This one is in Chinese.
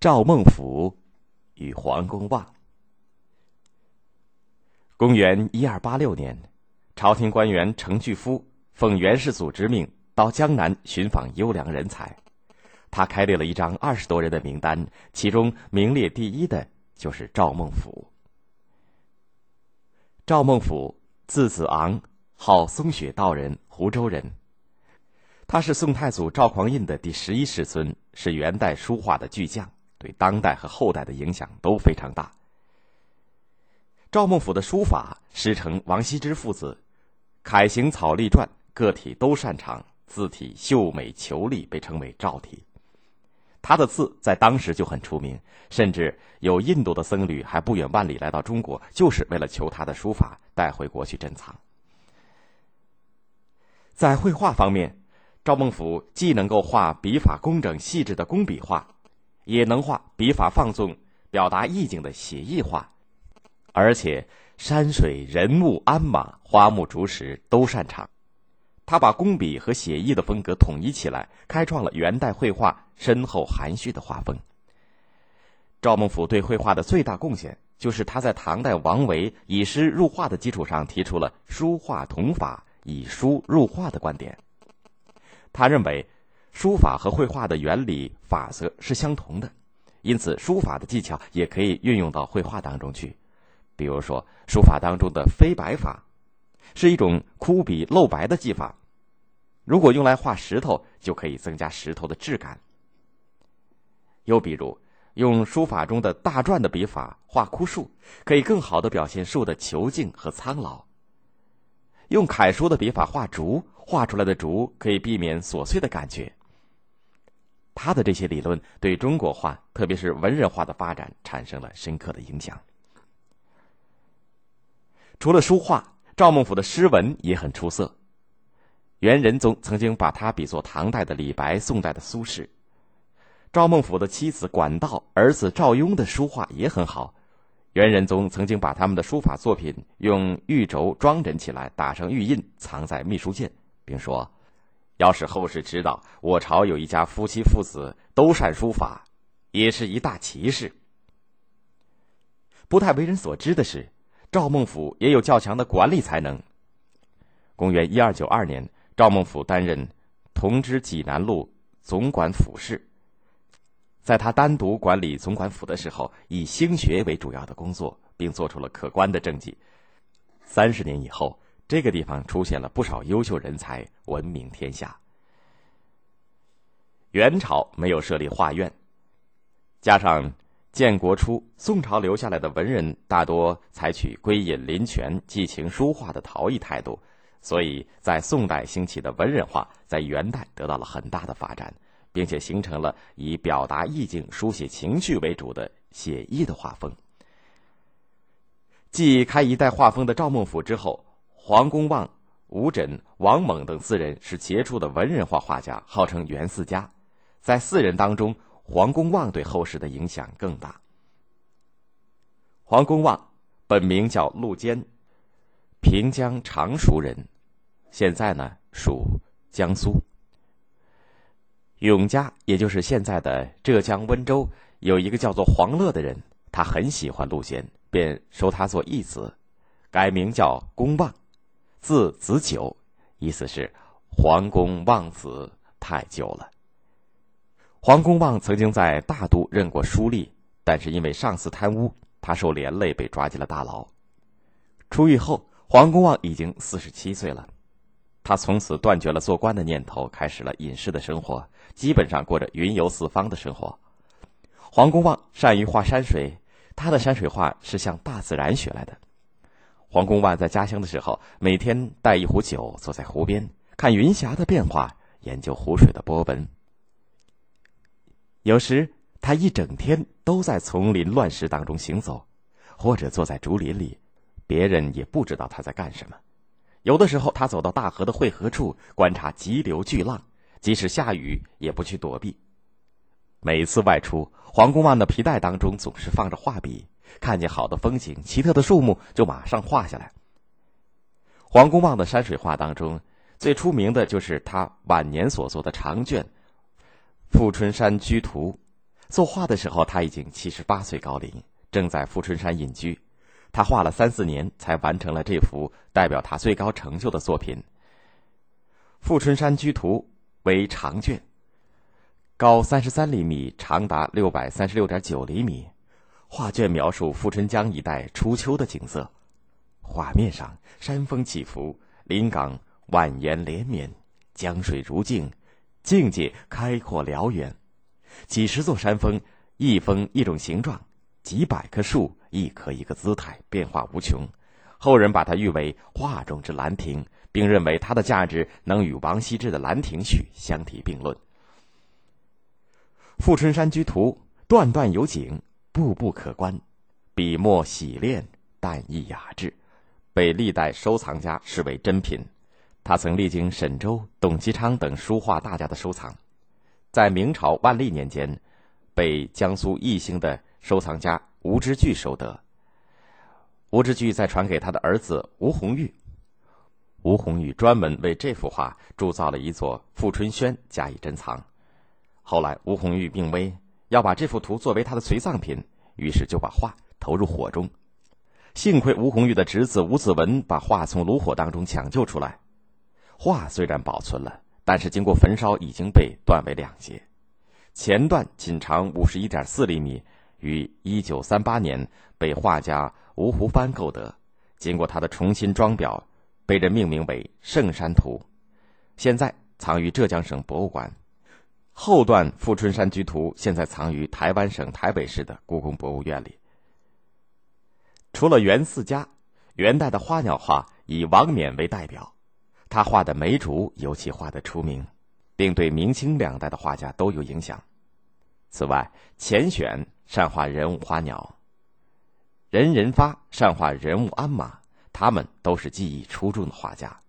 赵孟俯与黄公望。公元一二八六年，朝廷官员程巨夫奉元世祖之命到江南寻访优良人才，他开列了一张二十多人的名单，其中名列第一的就是赵孟俯。赵孟俯，字子昂，号松雪道人，湖州人。他是宋太祖赵匡胤的第十一世孙，是元代书画的巨匠，对当代和后代的影响都非常大。赵孟俯的书法师承王羲之父子，楷行草隶篆个体都擅长，字体秀美遒丽，被称为赵体。他的字在当时就很出名，甚至有印度的僧侣还不远万里来到中国，就是为了求他的书法带回国去珍藏。在绘画方面，赵孟俯既能够画笔法工整细致的工笔画，也能画笔法放纵、表达意境的写意画。而且山水、人物、鞍马、花木、竹石都擅长，他把工笔和写意的风格统一起来，开创了元代绘画深厚含蓄的画风。赵孟頫对绘画的最大贡献，就是他在唐代王维以诗入画的基础上，提出了书画同法、以书入画的观点。他认为，书法和绘画的原理法则是相同的，因此书法的技巧也可以运用到绘画当中去。比如说，书法当中的飞白法，是一种枯笔露白的技法。如果用来画石头，就可以增加石头的质感。又比如，用书法中的大篆的笔法画枯树，可以更好的表现树的遒劲和苍老。用楷书的笔法画竹，画出来的竹可以避免琐碎的感觉。他的这些理论对中国画，特别是文人画的发展产生了深刻的影响。除了书画，赵孟俯的诗文也很出色。元仁宗曾经把他比作唐代的李白，宋代的苏轼。赵孟俯的妻子管道，儿子赵雍的书画也很好。元仁宗曾经把他们的书法作品用玉轴装帧起来，打上玉印，藏在秘书监，并说：“要是后世知道我朝有一家夫妻父子都善书法，也是一大奇事。”不太为人所知的是。赵孟俯也有较强的管理才能。公元一二九二年，赵孟俯担任同知济南路总管府事。在他单独管理总管府的时候，以兴学为主要的工作，并做出了可观的政绩。三十年以后，这个地方出现了不少优秀人才，闻名天下。元朝没有设立画院，加上。建国初，宋朝留下来的文人大多采取归隐林泉、寄情书画的陶艺态度，所以在宋代兴起的文人画，在元代得到了很大的发展，并且形成了以表达意境、书写情绪为主的写意的画风。继开一代画风的赵孟俯之后，黄公望、吴枕、王猛等四人是杰出的文人画画家，号称“元四家”。在四人当中，黄公望对后世的影响更大。黄公望本名叫陆坚，平江常熟人，现在呢属江苏。永嘉，也就是现在的浙江温州，有一个叫做黄乐的人，他很喜欢陆坚，便收他做义子，改名叫公望，字子久，意思是黄公望子太久了。黄公望曾经在大都任过书吏，但是因为上司贪污，他受连累被抓进了大牢。出狱后，黄公望已经四十七岁了，他从此断绝了做官的念头，开始了隐士的生活，基本上过着云游四方的生活。黄公望善于画山水，他的山水画是向大自然学来的。黄公望在家乡的时候，每天带一壶酒，坐在湖边看云霞的变化，研究湖水的波纹。有时他一整天都在丛林乱石当中行走，或者坐在竹林里，别人也不知道他在干什么。有的时候，他走到大河的汇合处，观察急流巨浪，即使下雨也不去躲避。每次外出，黄公望的皮带当中总是放着画笔，看见好的风景、奇特的树木，就马上画下来。黄公望的山水画当中，最出名的就是他晚年所作的长卷。《富春山居图》，作画的时候，他已经七十八岁高龄，正在富春山隐居。他画了三四年，才完成了这幅代表他最高成就的作品《富春山居图》，为长卷，高三十三厘米，长达六百三十六点九厘米。画卷描述富春江一带初秋的景色，画面上山峰起伏，临港蜿蜒连绵，江水如镜，境界开阔辽远。几十座山峰，一峰一种形状，几百棵树，一棵一个姿态，变化无穷。后人把它誉为画中之《兰亭》，并认为它的价值能与王羲之的《兰亭序》相提并论。《富春山居图》段段有景。步步可观，笔墨洗练，淡逸雅致，被历代收藏家视为珍品。他曾历经沈周、董其昌等书画大家的收藏，在明朝万历年间，被江苏宜兴的收藏家吴之巨收得。吴之巨再传给他的儿子吴红玉，吴红玉专门为这幅画铸造了一座富春轩加以珍藏。后来吴红玉病危。要把这幅图作为他的随葬品，于是就把画投入火中。幸亏吴红玉的侄子吴子文把画从炉火当中抢救出来。画虽然保存了，但是经过焚烧已经被断为两截。前段仅长五十一点四厘米，于一九三八年被画家吴湖帆购得，经过他的重新装裱，被人命名为《圣山图》，现在藏于浙江省博物馆。后段《富春山居图》现在藏于台湾省台北市的故宫博物院里。除了元四家，元代的花鸟画以王冕为代表，他画的梅竹尤其画得出名，并对明清两代的画家都有影响。此外，钱选善画人物花鸟，任仁发善画人物鞍马，他们都是技艺出众的画家。